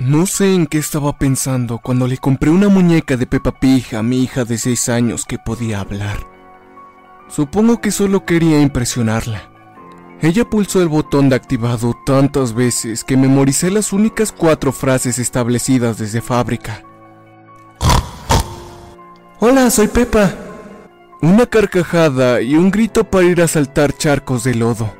No sé en qué estaba pensando cuando le compré una muñeca de Peppa Pig a mi hija de 6 años que podía hablar. Supongo que solo quería impresionarla. Ella pulsó el botón de activado tantas veces que memoricé las únicas cuatro frases establecidas desde fábrica. Hola, soy Peppa. Una carcajada y un grito para ir a saltar charcos de lodo.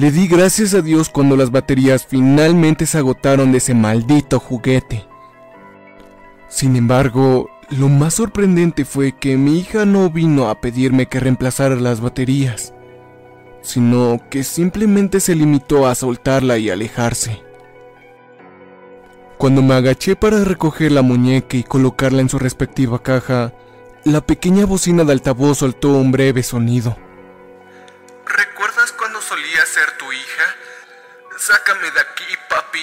Le di gracias a Dios cuando las baterías finalmente se agotaron de ese maldito juguete. Sin embargo, lo más sorprendente fue que mi hija no vino a pedirme que reemplazara las baterías, sino que simplemente se limitó a soltarla y alejarse. Cuando me agaché para recoger la muñeca y colocarla en su respectiva caja, la pequeña bocina de altavoz soltó un breve sonido. Sácame de aquí, papi.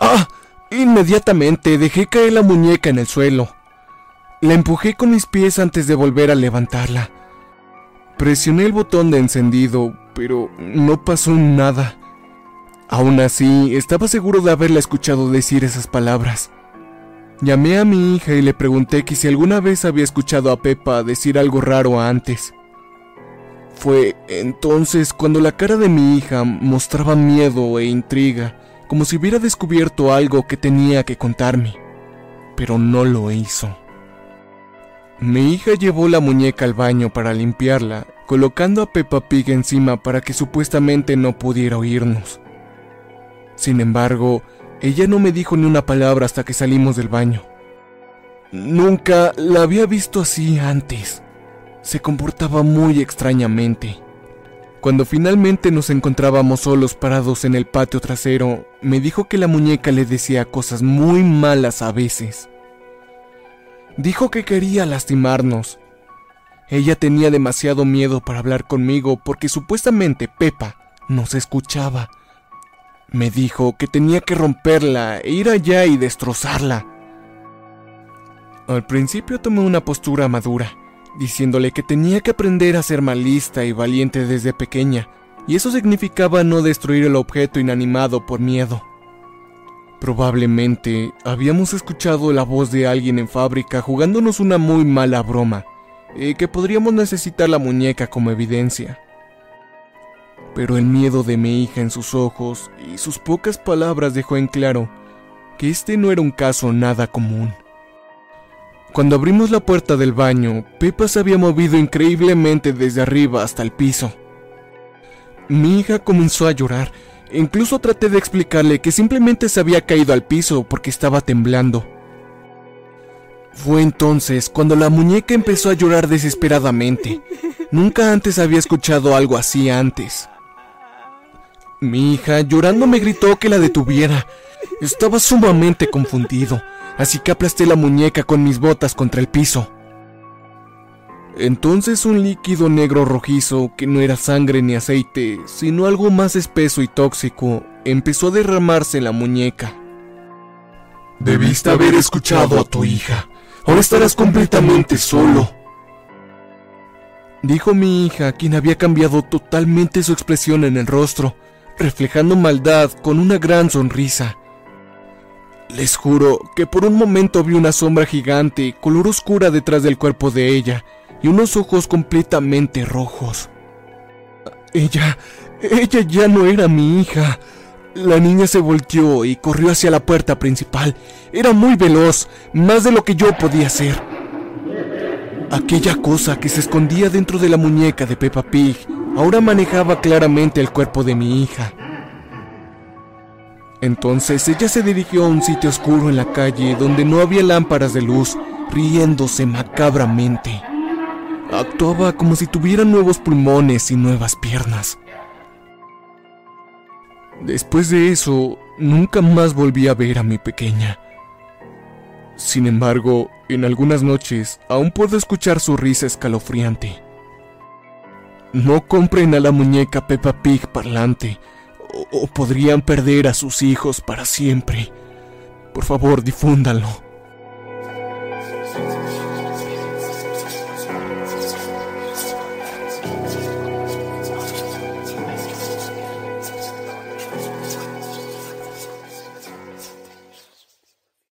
¡Ah! Inmediatamente dejé caer la muñeca en el suelo. La empujé con mis pies antes de volver a levantarla. Presioné el botón de encendido, pero no pasó nada. Aún así, estaba seguro de haberla escuchado decir esas palabras. Llamé a mi hija y le pregunté que si alguna vez había escuchado a Pepa decir algo raro antes. Fue entonces cuando la cara de mi hija mostraba miedo e intriga, como si hubiera descubierto algo que tenía que contarme, pero no lo hizo. Mi hija llevó la muñeca al baño para limpiarla, colocando a Peppa Pig encima para que supuestamente no pudiera oírnos. Sin embargo, ella no me dijo ni una palabra hasta que salimos del baño. Nunca la había visto así antes. Se comportaba muy extrañamente. Cuando finalmente nos encontrábamos solos parados en el patio trasero, me dijo que la muñeca le decía cosas muy malas a veces. Dijo que quería lastimarnos. Ella tenía demasiado miedo para hablar conmigo porque supuestamente Pepa nos escuchaba me dijo que tenía que romperla e ir allá y destrozarla. Al principio tomé una postura madura, diciéndole que tenía que aprender a ser malista y valiente desde pequeña, y eso significaba no destruir el objeto inanimado por miedo. Probablemente habíamos escuchado la voz de alguien en fábrica jugándonos una muy mala broma, y que podríamos necesitar la muñeca como evidencia pero el miedo de mi hija en sus ojos y sus pocas palabras dejó en claro que este no era un caso nada común. Cuando abrimos la puerta del baño, Pepa se había movido increíblemente desde arriba hasta el piso. Mi hija comenzó a llorar, incluso traté de explicarle que simplemente se había caído al piso porque estaba temblando. Fue entonces cuando la muñeca empezó a llorar desesperadamente. Nunca antes había escuchado algo así antes. Mi hija, llorando, me gritó que la detuviera. Estaba sumamente confundido, así que aplasté la muñeca con mis botas contra el piso. Entonces un líquido negro rojizo, que no era sangre ni aceite, sino algo más espeso y tóxico, empezó a derramarse en la muñeca. Debiste haber escuchado a tu hija. Ahora estarás completamente solo. Dijo mi hija, quien había cambiado totalmente su expresión en el rostro reflejando maldad con una gran sonrisa. Les juro que por un momento vi una sombra gigante, color oscura detrás del cuerpo de ella, y unos ojos completamente rojos. Ella, ella ya no era mi hija. La niña se volteó y corrió hacia la puerta principal. Era muy veloz, más de lo que yo podía hacer. Aquella cosa que se escondía dentro de la muñeca de Peppa Pig ahora manejaba claramente el cuerpo de mi hija. Entonces ella se dirigió a un sitio oscuro en la calle donde no había lámparas de luz, riéndose macabramente. Actuaba como si tuviera nuevos pulmones y nuevas piernas. Después de eso, nunca más volví a ver a mi pequeña. Sin embargo, en algunas noches aún puedo escuchar su risa escalofriante. No compren a la muñeca Peppa Pig parlante, o, podrían perder a sus hijos para siempre. Por favor, difúndanlo.